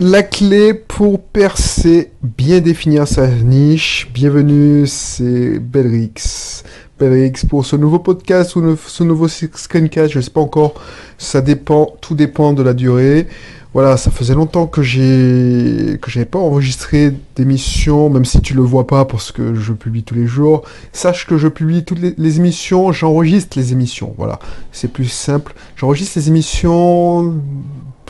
La clé pour percer, bien définir sa niche. Bienvenue, c'est Belrix. Belrix pour ce nouveau podcast ou ce nouveau screencast, je ne sais pas encore. Ça dépend, tout dépend de la durée. Voilà, ça faisait longtemps que j'ai que j'avais pas enregistré d'émissions, même si tu le vois pas parce que je publie tous les jours. Sache que je publie toutes les, émissions, j'enregistre les émissions. Voilà, c'est plus simple. J'enregistre les émissions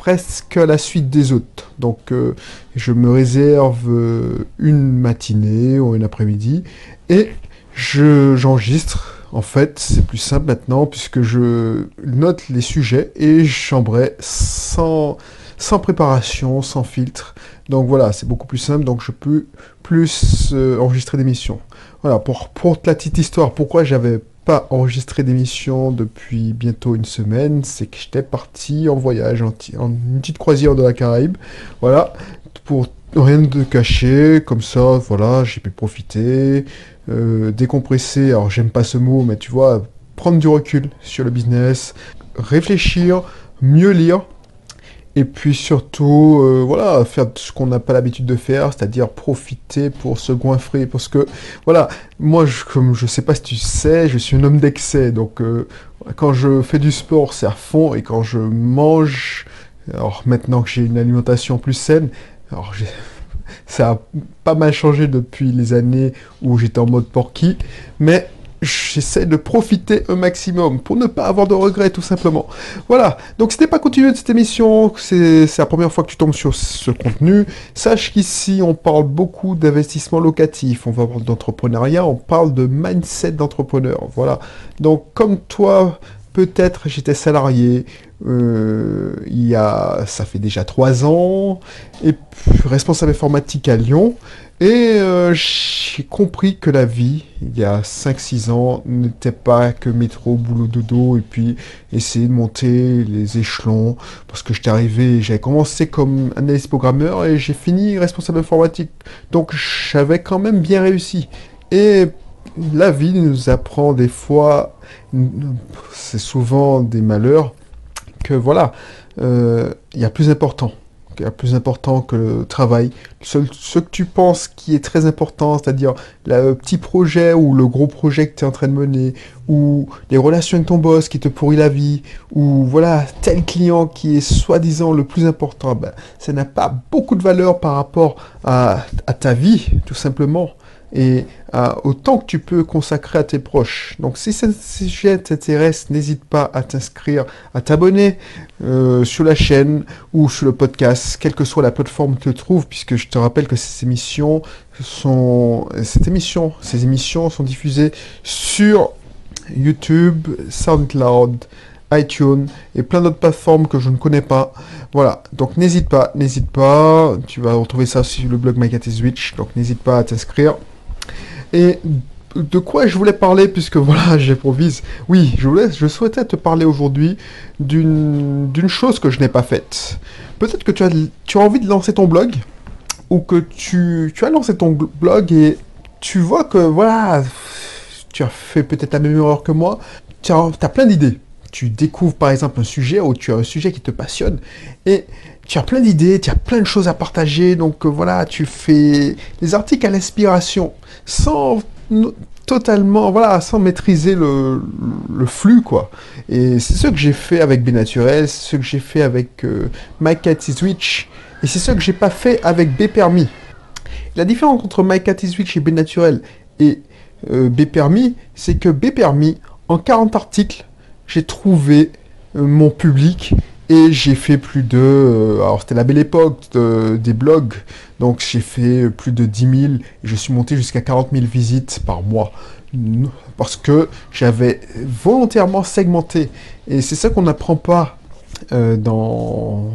presque à la suite des autres. Donc euh, je me réserve euh, une matinée ou une après-midi et je j'enregistre. En fait, c'est plus simple maintenant puisque je note les sujets et j'embraye sans sans préparation, sans filtre. Donc voilà, c'est beaucoup plus simple, donc je peux plus euh, enregistrer d'émissions. Voilà, pour, pour la petite histoire, pourquoi j'avais pas enregistré d'émission depuis bientôt une semaine, c'est que j'étais parti en voyage, en, une petite croisière de la Caraïbe. Voilà, pour rien de cacher, comme ça, voilà, j'ai pu profiter, euh, décompresser, alors j'aime pas ce mot, mais tu vois, prendre du recul sur le business, réfléchir, mieux lire, et puis surtout, euh, voilà, faire ce qu'on n'a pas l'habitude de faire, c'est-à-dire profiter pour se goinfrer. Parce que, voilà, moi, je, comme je sais pas si tu sais, je suis un homme d'excès. Donc, euh, quand je fais du sport, c'est à fond. Et quand je mange, alors maintenant que j'ai une alimentation plus saine, alors ça a pas mal changé depuis les années où j'étais en mode porky. Mais j'essaie de profiter un maximum pour ne pas avoir de regrets tout simplement. Voilà, donc si t'es pas continué de cette émission, c'est la première fois que tu tombes sur ce contenu, sache qu'ici on parle beaucoup d'investissement locatif, on va parler d'entrepreneuriat, on parle de mindset d'entrepreneur. Voilà, donc comme toi, peut-être j'étais salarié, il y a, ça fait déjà trois ans, et responsable informatique à Lyon, et euh, j'ai compris que la vie, il y a 5-6 ans, n'était pas que métro, boulot, dodo, et puis essayer de monter les échelons, parce que j'étais arrivé, j'avais commencé comme analyste programmeur, et j'ai fini responsable informatique. Donc j'avais quand même bien réussi. Et la vie nous apprend des fois, c'est souvent des malheurs, que voilà, euh, il y a plus important plus important que le travail. Ce, que tu penses qui est très important, c'est-à-dire le petit projet ou le gros projet que tu es en train de mener, ou les relations avec ton boss qui te pourrit la vie, ou voilà, tel client qui est soi-disant le plus important, ben, ça n'a pas beaucoup de valeur par rapport à ta vie, tout simplement et euh, autant que tu peux consacrer à tes proches. Donc si ce sujet t'intéresse, n'hésite pas à t'inscrire, à t'abonner euh, sur la chaîne ou sur le podcast, quelle que soit la plateforme que tu trouves, puisque je te rappelle que ces émissions sont, cette émission, ces émissions sont diffusées sur YouTube, SoundCloud, iTunes et plein d'autres plateformes que je ne connais pas. Voilà, donc n'hésite pas, n'hésite pas, tu vas retrouver ça sur le blog My Switch, donc n'hésite pas à t'inscrire. Et de quoi je voulais parler, puisque voilà, j'improvise. Oui, je, voulais, je souhaitais te parler aujourd'hui d'une chose que je n'ai pas faite. Peut-être que tu as, tu as envie de lancer ton blog, ou que tu, tu as lancé ton blog et tu vois que voilà, tu as fait peut-être la même erreur que moi, tu as, as plein d'idées. Tu découvres par exemple un sujet ou tu as un sujet qui te passionne et tu as plein d'idées, tu as plein de choses à partager, donc euh, voilà, tu fais des articles à l'inspiration sans totalement, voilà, sans maîtriser le, flux, quoi. Et c'est ce que j'ai fait avec Naturel, c'est ce que j'ai fait avec euh, My et c'est ce que j'ai pas fait avec B. La différence entre My Cat is Witch et B Naturel et euh, B c'est que B en 40 articles, j'ai trouvé mon public et j'ai fait plus de... Euh, alors c'était la belle époque des blogs, donc j'ai fait plus de 10 000, et je suis monté jusqu'à 40 000 visites par mois. Parce que j'avais volontairement segmenté. Et c'est ça qu'on n'apprend pas euh, dans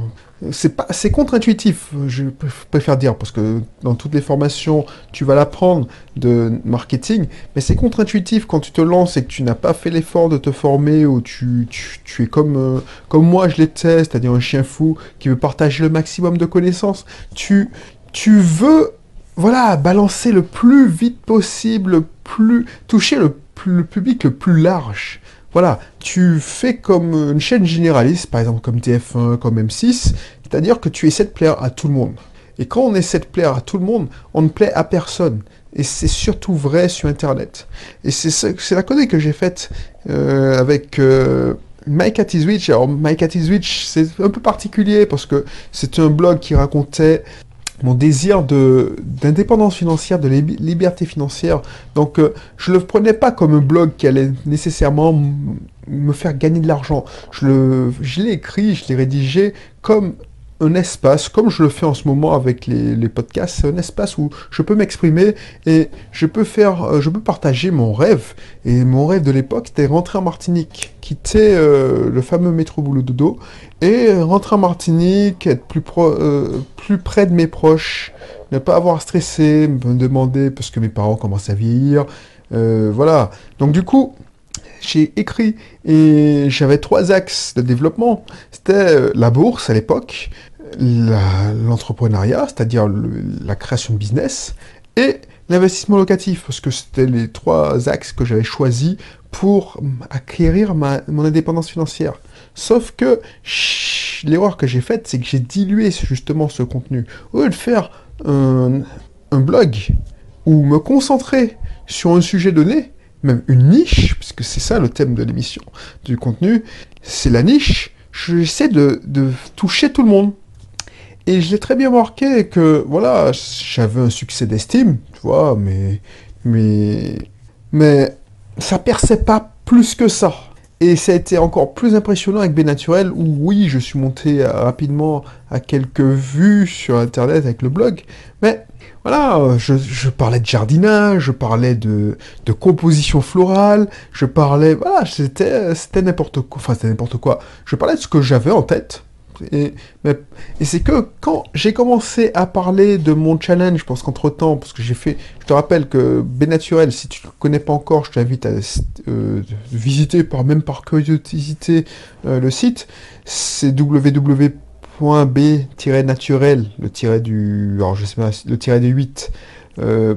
c'est pas c'est contre-intuitif, je préfère dire parce que dans toutes les formations, tu vas l'apprendre de marketing, mais c'est contre-intuitif quand tu te lances et que tu n'as pas fait l'effort de te former ou tu, tu, es comme euh, comme moi je l'étais, c'est-à-dire un chien fou qui veut partager le maximum de connaissances. Tu tu veux voilà, balancer le plus vite possible, plus toucher le, le public le plus large. Voilà, tu fais comme une chaîne généraliste, par exemple comme TF1, comme M6, c'est-à-dire que tu essaies de plaire à tout le monde. Et quand on essaie de plaire à tout le monde, on ne plaît à personne. Et c'est surtout vrai sur Internet. Et c'est la connerie que j'ai faite euh, avec euh, Mike. Alors, Mike Switch, c'est un peu particulier parce que c'est un blog qui racontait mon désir d'indépendance financière, de liberté financière. Donc, euh, je ne le prenais pas comme un blog qui allait nécessairement me faire gagner de l'argent. Je l'ai écrit, je l'ai rédigé comme un espace, comme je le fais en ce moment avec les, podcasts, c'est un espace où je peux m'exprimer et je peux faire, euh, je peux partager mon rêve. Et mon rêve de l'époque, c'était rentrer en Martinique, quitter euh, le fameux métro boulot dodo et rentrer en Martinique, être plus, euh, plus près de mes proches, ne pas avoir à stresser, me demander parce que mes parents commencent à vieillir. voilà. Donc du coup, j'ai écrit et j'avais trois axes de développement. C'était la bourse à l'époque, l'entrepreneuriat, c'est-à-dire la création de business, et l'investissement locatif, parce que c'était les trois axes que j'avais choisis pour acquérir mon indépendance financière. Sauf que l'erreur que j'ai faite, c'est que j'ai dilué justement ce contenu. Au lieu de faire un, un blog ou me concentrer sur un sujet donné, même une niche, puisque c'est ça le thème de l'émission, du contenu, c'est la niche, j'essaie de, de toucher tout le monde. Et je l'ai très bien marqué que, voilà, j'avais un succès d'estime, tu vois, mais, mais, mais ça perçait pas plus que ça. Et ça a été encore plus impressionnant avec Naturel, où oui, je suis monté rapidement à quelques vues sur Internet avec le blog, mais voilà, je, parlais de jardinage, je parlais de, de composition florale, je parlais, voilà, c'était n'importe quoi, enfin c'était n'importe quoi. Je parlais de ce que j'avais en tête, et, c'est que quand j'ai commencé à parler de mon challenge, parce qu'entre temps, parce que j'ai fait, je te rappelle que Naturel, si tu ne connais pas encore, je t'invite à euh, visiter, par, même par curiosité, euh, le site. C'est www.b-naturel, le tiret du, alors je le tiret du 8.fr. Euh,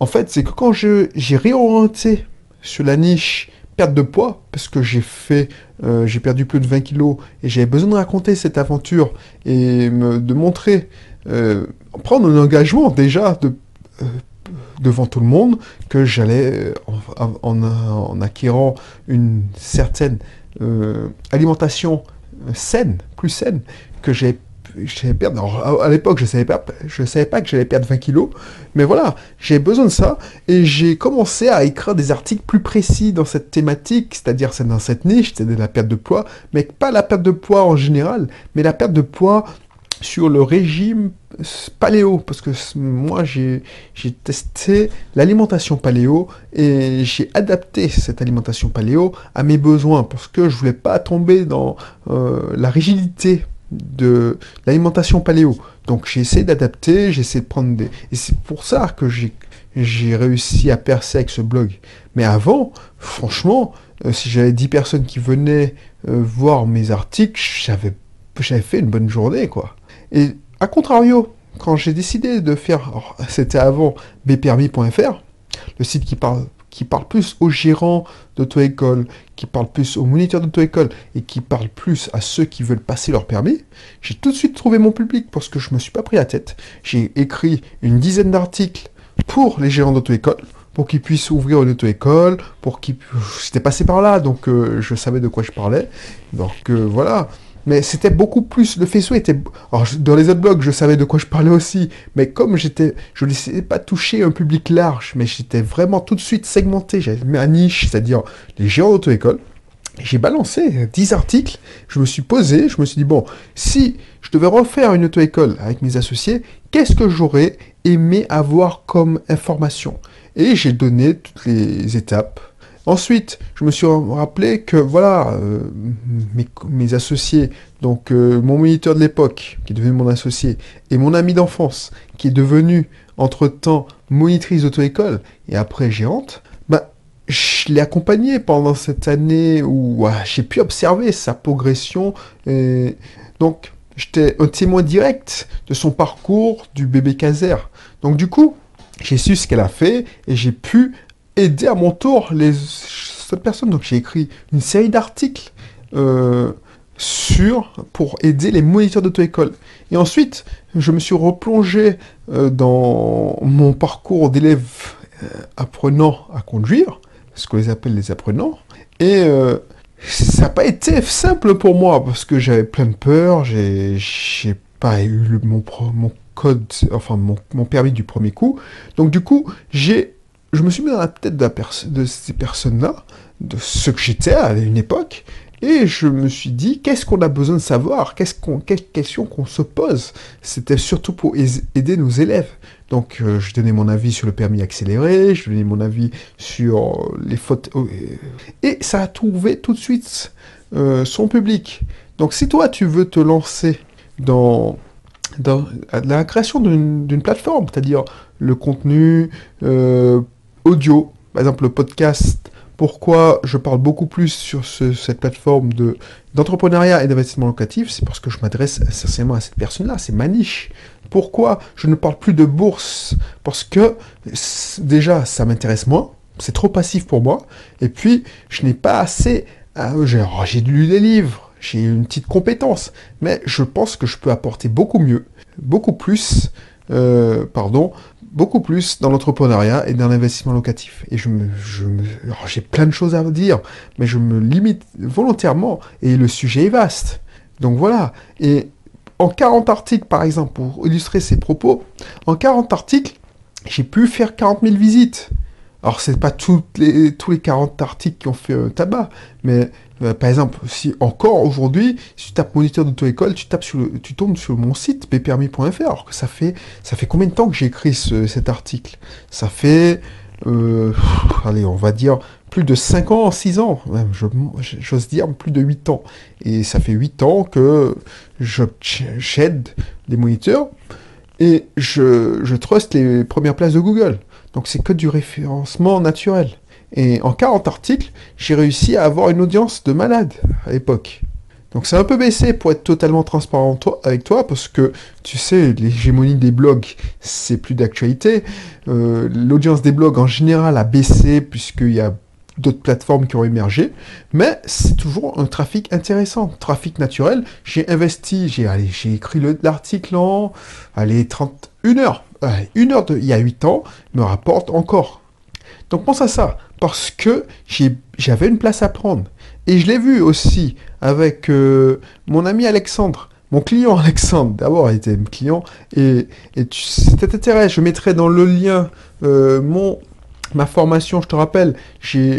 en fait, c'est que quand j'ai réorienté sur la niche perte de poids, parce que j'ai fait, euh, j'ai perdu plus de 20 kilos, et j'avais besoin de raconter cette aventure, et de montrer, euh, prendre un engagement déjà de, euh, devant tout le monde, que j'allais, en, acquérant une certaine alimentation saine, plus saine, que j'ai perdre. à l'époque, je savais je savais pas que j'allais perdre 20 kilos, mais voilà, j'ai besoin de ça et j'ai commencé à écrire des articles plus précis dans cette thématique, c'est-à-dire c'est dans cette niche, c'est la perte de poids, mais pas la perte de poids en général, mais la perte de poids sur le régime paléo, parce que moi j'ai testé l'alimentation paléo et j'ai adapté cette alimentation paléo à mes besoins, parce que je voulais pas tomber dans euh, la rigidité de l'alimentation paléo. Donc j'ai essayé d'adapter, j'ai essayé de prendre des... Et c'est pour ça que j'ai réussi à percer avec ce blog. Mais avant, franchement, euh, si j'avais 10 personnes qui venaient euh, voir mes articles, j'avais fait une bonne journée, quoi. Et à contrario, quand j'ai décidé de faire, c'était avant bpermis.fr, le site qui parle qui parle plus aux gérants d'auto-école, qui parle plus aux moniteurs d'auto-école et qui parle plus à ceux qui veulent passer leur permis, j'ai tout de suite trouvé mon public parce que je me suis pas pris la tête. J'ai écrit une dizaine d'articles pour les gérants d'auto-école, pour qu'ils puissent ouvrir une auto-école, pour qu'ils... J'étais passé par là, donc euh, je savais de quoi je parlais. Donc euh, voilà mais c'était beaucoup plus. Le faisceau était. Dans les autres blogs, je savais de quoi je parlais aussi, mais comme j'étais. Je ne laissais pas toucher un public large, mais j'étais vraiment tout de suite segmenté. J'avais un niche, c'est-à-dire les géants d'auto-école. J'ai balancé 10 articles, je me suis posé, je me suis dit, bon, si je devais refaire une auto-école avec mes associés, qu'est-ce que j'aurais aimé avoir comme information? Et j'ai donné toutes les étapes Ensuite, je me suis rappelé que voilà, euh, mes, associés, donc euh, mon moniteur de l'époque, qui est devenu mon associé, et mon ami d'enfance, qui est devenu entre-temps monitrice d'auto-école et après géante, bah, je l'ai accompagné pendant cette année où j'ai pu observer sa progression. Donc, j'étais un témoin direct de son parcours du bébé caser. Donc, du coup, j'ai su ce qu'elle a fait et j'ai pu aider à mon tour les, cette personne. Donc j'ai écrit une série d'articles euh, sur pour aider les moniteurs d'auto-école. Et ensuite, je me suis replongé euh, dans mon parcours d'élève euh, apprenant à conduire, ce qu'on les appelle les apprenants. Et ça n'a pas été simple pour moi parce que j'avais plein de peur, j'ai pas eu mon, mon code, enfin mon, permis du premier coup. Donc du coup, j'ai, je me suis mis dans la tête de, ces personnes-là, de ce que j'étais à une époque, et je me suis dit, qu'est-ce qu'on a besoin de savoir? Qu'est-ce qu'on, Quelles questions qu'on se pose? C'était surtout pour aider nos élèves. Donc, euh, je donnais mon avis sur le permis accéléré, je donnais mon avis sur les fautes. Euh, et ça a trouvé tout de suite euh, son public. Donc, si toi, tu veux te lancer dans la création d'une plateforme, c'est-à-dire le contenu audio, par exemple le podcast, pourquoi je parle beaucoup plus sur cette plateforme d'entrepreneuriat et d'investissement locatif C'est parce que je m'adresse essentiellement à cette personne-là, c'est ma niche. Pourquoi je ne parle plus de bourse? Parce que déjà, ça m'intéresse moins, c'est trop passif pour moi, et puis je n'ai pas assez... J'ai lu des livres, j'ai une petite compétence, mais je pense que je peux apporter beaucoup mieux, beaucoup plus, euh, pardon, beaucoup plus dans l'entrepreneuriat et dans l'investissement locatif. Et je me, j'ai plein de choses à dire, mais je me limite volontairement et le sujet est vaste. Donc voilà. Et en 40 articles, par exemple, pour illustrer ces propos, en 40 articles, j'ai pu faire 40 000 visites. Alors, c'est pas les, tous les 40 articles qui ont fait un tabac, mais euh, par exemple, si encore aujourd'hui, si tu tapes moniteur d'auto-école, tu tapes sur tu tombes sur mon site bpermis.fr. Alors que ça fait, ça fait combien de temps que j'ai écrit cet article? Ça fait, euh, allez, on va dire plus de 5 ans, 6 ans, même, j'ose dire plus de 8 ans. Et ça fait 8 ans que j'aide les moniteurs et je, je trust les premières places de Google. Donc c'est que du référencement naturel. Et en 40 articles, j'ai réussi à avoir une audience de malade à l'époque. Donc c'est un peu baissé pour être totalement transparent avec toi, parce que tu sais, l'hégémonie des blogs, c'est plus d'actualité. Euh, l'audience des blogs en général a baissé, puisqu'il y a d'autres plateformes qui ont émergé, mais c'est toujours un trafic intéressant, trafic naturel. J'ai investi, j'ai écrit l'article en allez, 31 heures. une heure de, il y a 8 ans me rapporte encore. Donc pense à ça parce que j'avais une place à prendre. Et je l'ai vu aussi avec euh, mon ami Alexandre, mon client Alexandre. D'abord, il était mon client. Et, et c'était intéressant. Je mettrai dans le lien euh, mon, ma formation, je te rappelle.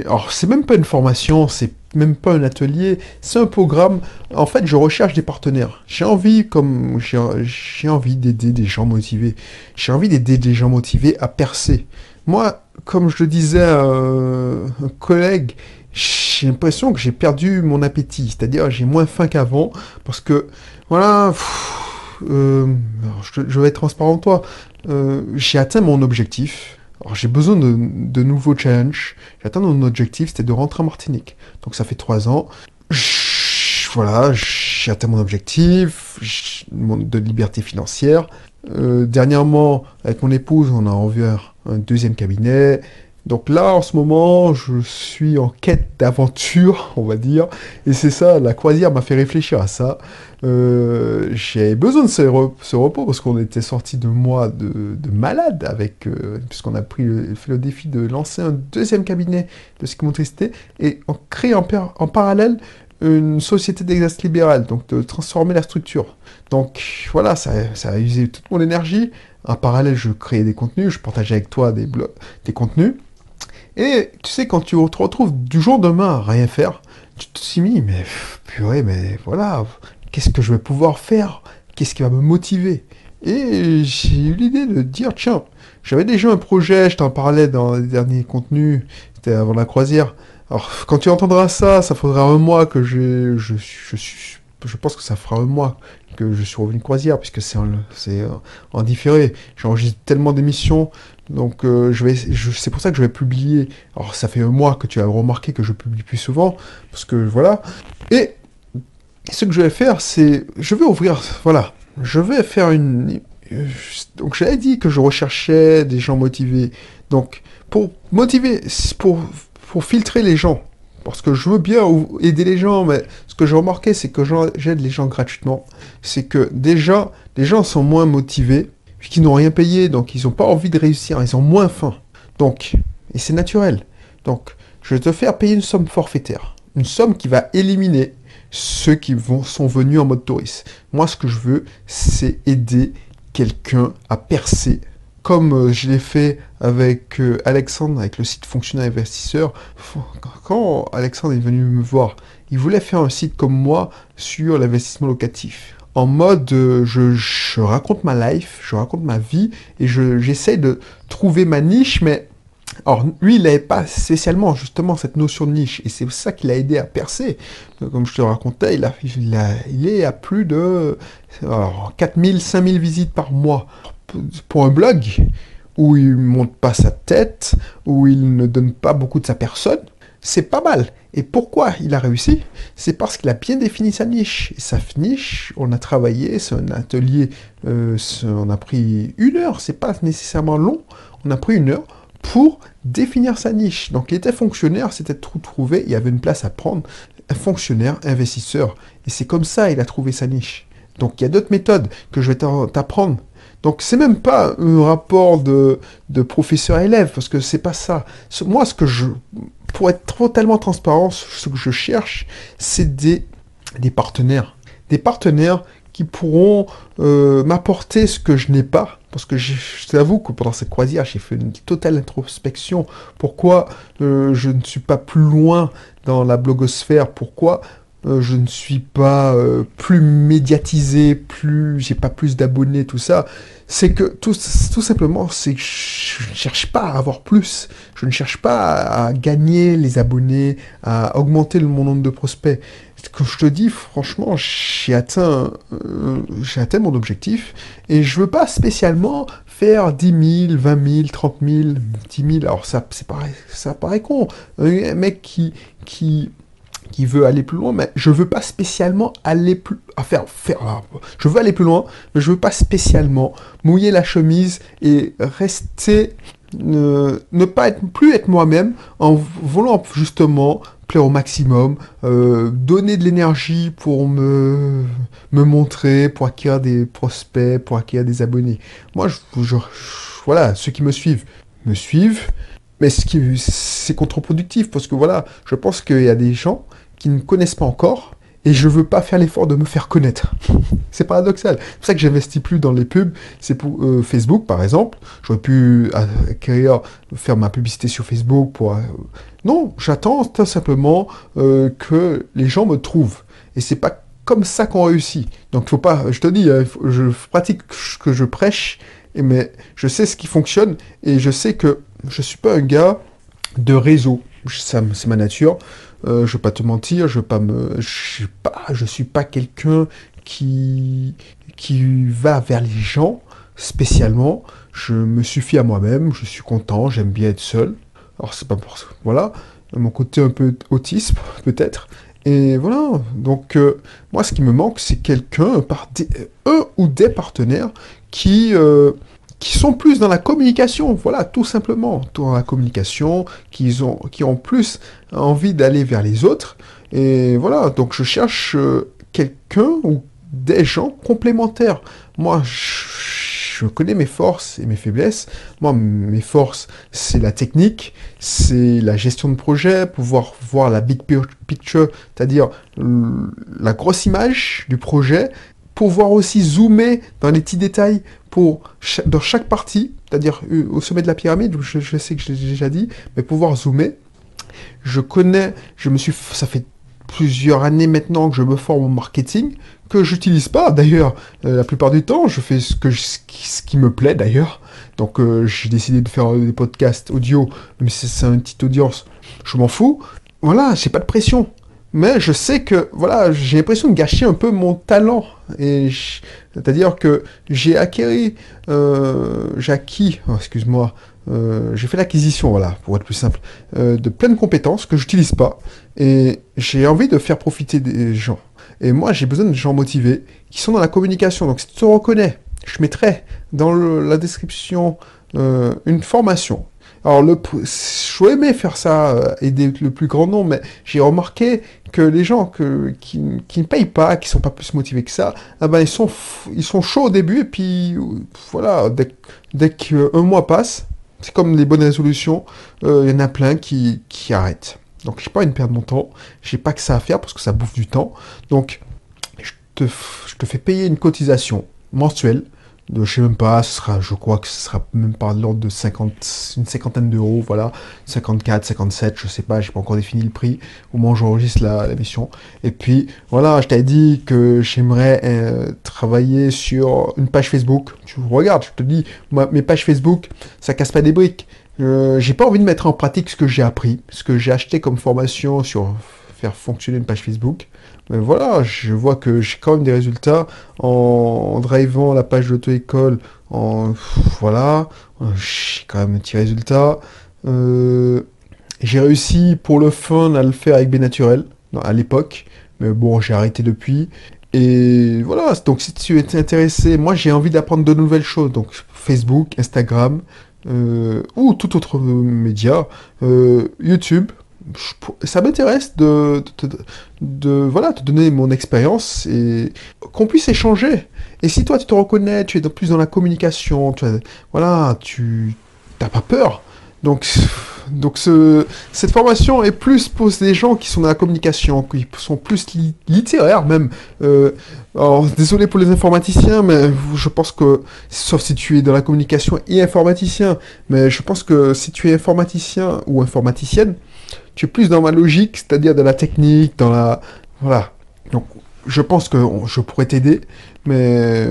Alors, c'est même pas une formation, c'est même pas un atelier, c'est un programme. En fait, je recherche des partenaires. J'ai envie, comme j'ai envie d'aider des gens motivés. J'ai envie d'aider des gens motivés à percer. Moi, comme je le disais à un, collègue, j'ai l'impression que j'ai perdu mon appétit, c'est-à-dire j'ai moins faim qu'avant, parce que, voilà, euh, je, vais être transparent toi, euh, j'ai atteint mon objectif, alors j'ai besoin de, nouveaux challenges, j'ai atteint mon objectif, c'était de rentrer en Martinique, donc ça fait trois ans, voilà, j'ai atteint mon objectif de liberté financière, euh, dernièrement, avec mon épouse, on a ouvert un deuxième cabinet. Donc là, en ce moment, je suis en quête d'aventure, on va dire. Et c'est ça, la croisière m'a fait réfléchir à ça. Euh, j'ai besoin de ce, repos parce qu'on était sorti de mois de, malade avec, euh, puisqu'on a pris fait le défi de lancer un deuxième cabinet de psychomotricité et on crée en, en parallèle une société d'exercice libéral, donc de transformer la structure. Donc voilà, ça, a usé toute mon énergie. En parallèle, je créais des contenus, je partageais avec toi des, contenus. Et tu sais, quand tu te retrouves du jour au lendemain à rien faire, tu te dis, mais purée, mais voilà, qu'est-ce que je vais pouvoir faire? Qu'est-ce qui va me motiver? Et j'ai eu l'idée de dire, tiens, j'avais déjà un projet, je t'en parlais dans les derniers contenus, c'était avant la croisière, alors, quand tu entendras ça, ça faudra un mois que je, je, je, je pense que ça fera un mois que je suis revenu croisière, puisque c'est en, en différé. J'enregistre tellement d'émissions, donc euh, je vais, c'est pour ça que je vais publier. Alors, ça fait un mois que tu as remarqué que je publie plus souvent, parce que voilà. Et ce que je vais faire, c'est, je vais ouvrir, voilà, je vais faire une. Donc, j'avais dit que je recherchais des gens motivés. Donc, pour motiver, pour pour filtrer les gens parce que je veux bien aider les gens, mais ce que j'ai remarqué, c'est que j'aide les gens gratuitement. C'est que déjà, les gens sont moins motivés, puisqu'ils n'ont rien payé, donc ils n'ont pas envie de réussir, ils ont moins faim. Donc, et c'est naturel. Donc, je vais te faire payer une somme forfaitaire. Une somme qui va éliminer ceux qui sont venus en mode touriste. Moi, ce que je veux, c'est aider quelqu'un à percer comme euh, je l'ai fait avec euh, Alexandre, avec le site Fonctionnaire Investisseur, quand Alexandre est venu me voir, il voulait faire un site comme moi sur l'investissement locatif. En mode, euh, je, raconte ma life, je raconte ma vie, et j'essaie de trouver ma niche, mais... Alors, lui, il n'avait pas spécialement, justement, cette notion de niche, et c'est ça qui l'a aidé à percer. Comme je te racontais, il, a, il, est à plus de 4000, 5000 visites par mois pour un blog où il monte pas sa tête, où il ne donne pas beaucoup de sa personne, c'est pas mal. Et pourquoi il a réussi? C'est parce qu'il a bien défini sa niche. Et sa niche, on a travaillé, c'est un atelier, euh, on a pris une heure, c'est pas nécessairement long, on a pris une heure pour définir sa niche. Donc il était fonctionnaire, c'était tout trouvé, il y avait une place à prendre, un fonctionnaire, investisseur. Et c'est comme ça il a trouvé sa niche. Donc il y a d'autres méthodes que je vais t'apprendre donc c'est même pas un rapport de, de professeur-élève, parce que c'est pas ça. Moi, ce que je, pour être totalement transparent, ce que je cherche, c'est des, des partenaires. Des partenaires qui pourront euh, m'apporter ce que je n'ai pas. Parce que je, t'avoue que pendant cette croisière, j'ai fait une totale introspection. Pourquoi euh, je ne suis pas plus loin dans la blogosphère? Pourquoi euh, je ne suis pas euh, plus médiatisé, plus j'ai pas plus d'abonnés, tout ça, c'est que tout, tout simplement, c'est que je ne cherche pas à avoir plus. Je ne cherche pas à, gagner les abonnés, à augmenter le, mon nombre de prospects. Comme je te dis, franchement, j'ai atteint, euh, j'ai atteint mon objectif et je veux pas spécialement faire 10 000, 20 000, 30 000, 10 000. Alors ça, c'est pareil, ça paraît con. Un mec qui, qui qui veut aller plus loin, mais je veux pas spécialement aller plus, faire, faire, je veux aller plus loin, mais je veux pas spécialement mouiller la chemise et rester, ne, ne pas être, plus être moi-même en voulant justement plaire au maximum, euh, donner de l'énergie pour me, montrer, pour acquérir des prospects, pour acquérir des abonnés. Moi, voilà, ceux qui me suivent, me suivent, mais ce qui c'est contre-productif parce que voilà, je pense qu'il y a des gens qui ne connaissent pas encore et je veux pas faire l'effort de me faire connaître. c'est paradoxal. C'est pour ça que j'investis plus dans les pubs. C'est pour euh, Facebook, par exemple. J'aurais pu acquérir, faire ma publicité sur Facebook pour. Euh, non, j'attends tout simplement euh, que les gens me trouvent. Et c'est pas comme ça qu'on réussit. Donc faut pas. Je te dis, hein, je pratique ce que je prêche, mais je sais ce qui fonctionne et je sais que je suis pas un gars de réseau. C'est ma nature. Euh, je vais pas te mentir, je pas me, je suis pas, je suis pas quelqu'un qui qui va vers les gens spécialement. Je me suffis à moi-même, je suis content, j'aime bien être seul. Alors c'est pas pour ça, voilà, mon côté un peu autisme peut-être. Et voilà, donc euh, moi ce qui me manque c'est quelqu'un, par un ou des partenaires qui euh, qui sont plus dans la communication, voilà, tout simplement, dans la communication, qui ont, qui ont plus envie d'aller vers les autres. Et voilà, donc je cherche euh, quelqu'un ou des gens complémentaires. Moi, je, connais mes forces et mes faiblesses. Moi, mes forces, c'est la technique, c'est la gestion de projet, pouvoir voir la big picture, c'est-à-dire la grosse image du projet, pouvoir aussi zoomer dans les petits détails pour dans chaque partie, c'est-à-dire euh, au sommet de la pyramide, je, sais que je l'ai déjà dit, mais pouvoir zoomer. Je connais, je me suis, ça fait plusieurs années maintenant que je me forme au marketing, que j'utilise pas d'ailleurs euh, la plupart du temps, je fais ce, que ce, qui, me plaît d'ailleurs. Donc euh, j'ai décidé de faire des podcasts audio, mais c'est une petite audience, je m'en fous. Voilà, j'ai pas de pression mais je sais que voilà, j'ai l'impression de gâcher un peu mon talent. Et c'est-à-dire que j'ai euh, acquis, oh, excuse-moi, euh, j'ai fait l'acquisition, voilà, pour être plus simple, euh, de pleines compétences que j'utilise pas. Et j'ai envie de faire profiter des gens. Et moi, j'ai besoin de gens motivés qui sont dans la communication. Donc, si tu te reconnais, je mettrai dans la description une formation Alors, le, j'aurais aimé faire ça, euh, aider le plus grand nombre, mais j'ai remarqué que les gens qui, ne payent pas, qui sont pas plus motivés que ça, ah ben, ils sont, chauds au début, et puis, voilà, dès, dès qu'un mois passe, c'est comme les bonnes résolutions, euh, il y en a plein qui, arrêtent. Donc, j'ai pas envie de mon temps, j'ai pas que ça à faire parce que ça bouffe du temps. Donc, je te, je te fais payer une cotisation mensuelle de, je sais même pas, ce sera, je crois que ce sera même de l'ordre de 50, une cinquantaine d'euros, voilà, 54, 57, je sais pas, j'ai pas encore défini le prix au moment où j'enregistre la, la mission. Et puis, voilà, je t'avais dit que j'aimerais euh, travailler sur une page Facebook. Tu regardes, je te dis, mes pages Facebook, ça casse pas des briques. Euh, j'ai pas envie de mettre en pratique ce que j'ai appris, ce que j'ai acheté comme formation sur faire fonctionner une page Facebook. Mais voilà, je vois que j'ai quand même des résultats en, drivant la page d'auto-école. En, voilà, j'ai quand même un petit résultat. Euh, j'ai réussi pour le fun à le faire avec Naturel à l'époque. Mais bon, j'ai arrêté depuis. Et voilà, donc si tu es intéressé, moi j'ai envie d'apprendre de nouvelles choses. Donc Facebook, Instagram, euh, ou tout autre média, euh, YouTube, ça m'intéresse de, de, voilà, te donner mon expérience et qu'on puisse échanger. Et si toi tu te reconnais, tu es plus dans la communication, tu voilà, tu n'as pas peur. Donc, donc ce, cette formation est plus pour des gens qui sont dans la communication, qui sont plus littéraires même. Euh, désolé pour les informaticiens, mais je pense que, sauf si tu es dans la communication et informaticien, mais je pense que si tu es informaticien ou informaticienne, plus dans ma logique, c'est-à-dire dans la technique, dans la... Voilà. Donc, je pense que je pourrais t'aider, mais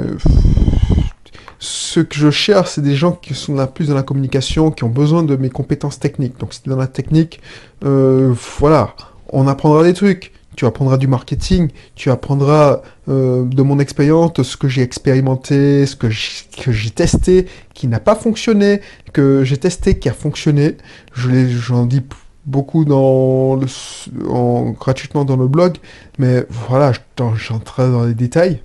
ce que je cherche, c'est des gens qui sont là plus dans la communication, qui ont besoin de mes compétences techniques. Donc, c'est dans la technique, euh, voilà, on apprendra des trucs. Tu apprendras du marketing, tu apprendras euh, de mon expérience, de ce que j'ai expérimenté, ce que j'ai testé, qui n'a pas fonctionné, que j'ai testé, qui a fonctionné. Je j'en dis beaucoup dans gratuitement dans le blog, mais voilà, j'entrerai dans les détails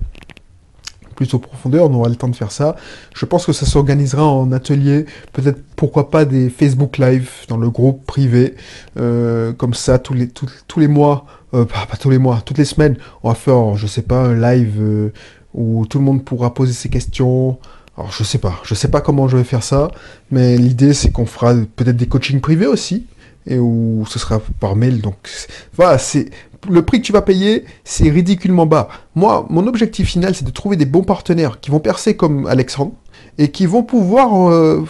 plus en profondeur, on aura le temps de faire ça. Je pense que ça s'organisera en atelier, peut-être pourquoi pas des Facebook Live dans le groupe privé, euh, comme ça tous les, tous, les mois, euh, pas, tous les mois, toutes les semaines, on va faire, je sais pas, un live euh, où tout le monde pourra poser ses questions. Alors je sais pas, je sais pas comment je vais faire ça, mais l'idée c'est qu'on fera peut-être des coachings privés aussi, et où ce sera par mail. Donc voilà, c'est le prix que tu vas payer, c'est ridiculement bas. Moi, mon objectif final, c'est de trouver des bons partenaires qui vont percer comme Alexandre et qui vont pouvoir euh,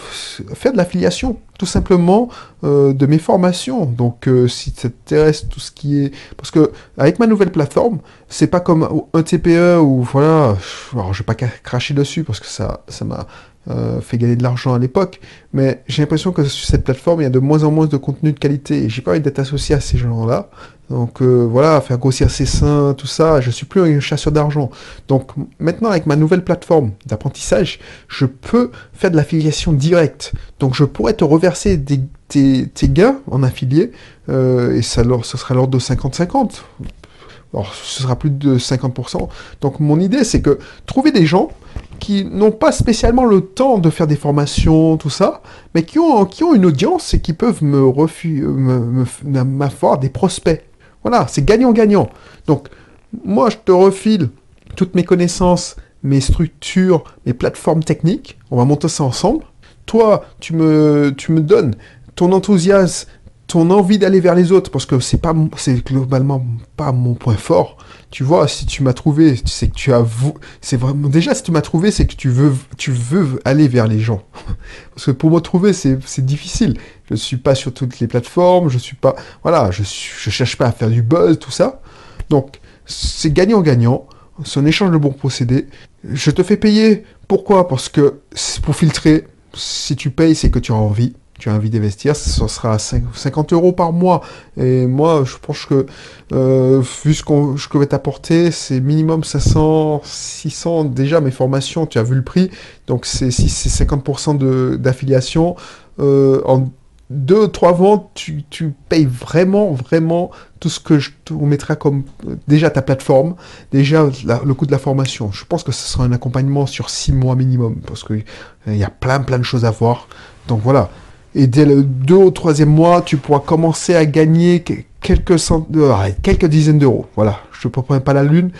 faire de l'affiliation, tout simplement, euh, de mes formations. Donc, euh, si ça t'intéresse tout ce qui est... Parce que, avec ma nouvelle plateforme, c'est pas comme un TPE où, voilà, alors je vais pas cracher dessus parce que ça ça m'a fait gagner de l'argent à l'époque, mais j'ai l'impression que sur cette plateforme, il y a de moins en moins de contenu de qualité et j'ai pas envie d'être associé à ces gens-là. Donc euh, voilà, faire grossir ses seins, tout ça, je suis plus un chasseur d'argent. Donc maintenant avec ma nouvelle plateforme d'apprentissage, je peux faire de l'affiliation directe. Donc je pourrais te reverser tes, gains en affilié, euh, et ça, ce sera l'ordre de 50-50. Alors ce sera plus de 50%. Donc mon idée c'est que trouver des gens qui n'ont pas spécialement le temps de faire des formations, tout ça, mais qui ont, qui ont une audience et qui peuvent me refuser, m'avoir des prospects. Voilà, c'est gagnant-gagnant. Donc, moi, je te refile toutes mes connaissances, mes structures, mes plateformes techniques. On va monter ça ensemble. Toi, tu me, tu me donnes ton enthousiasme, ton envie d'aller vers les autres, parce que c'est pas, c'est globalement pas mon point fort. Tu vois, si tu m'as trouvé, c'est que tu as, c'est vraiment, déjà, si tu m'as trouvé, c'est que tu veux, tu veux aller vers les gens. parce que pour me trouver, c'est, difficile. Je suis pas sur toutes les plateformes, je suis pas, voilà, je, je cherche pas à faire du buzz, tout ça. Donc, c'est gagnant-gagnant. C'est un échange de bons procédés. Je te fais payer. Pourquoi? Parce que pour filtrer. Si tu payes, c'est que tu as envie tu as envie d'investir, ce sera 50 euros par mois. Et moi, je pense que, euh, vu ce, que je vais t'apporter, c'est minimum 500, 600. Déjà, mes formations, tu as vu le prix. Donc, c'est 50% d'affiliation. Euh, en deux, trois ventes, tu, tu, payes vraiment, vraiment tout ce que je te mettrai comme déjà ta plateforme, déjà le coût de la formation. Je pense que ce sera un accompagnement sur six mois minimum parce qu'il il y a plein, plein de choses à voir. Donc voilà, Et dès le deux ou troisième mois, tu pourras commencer à gagner quelques, cent... Euh, quelques dizaines d'euros. Voilà, je ne promets pas la lune.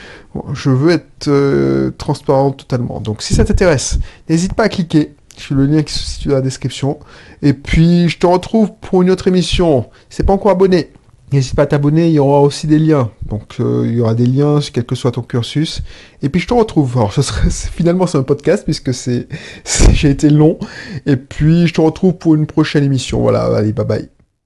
Je veux être euh, transparent totalement. Donc si ça t'intéresse, n'hésite pas à cliquer. Je le lien qui se situe dans la description. Et puis, je te retrouve pour une autre émission. Si c'est pas encore abonné, N'hésite pas à t'abonner, il y aura aussi des liens. Donc euh, il y aura des liens, quel que soit ton cursus. Et puis je te retrouve. Alors ce finalement c'est un podcast puisque c'est j'ai été long. Et puis je te retrouve pour une prochaine émission. Voilà, allez, bye bye.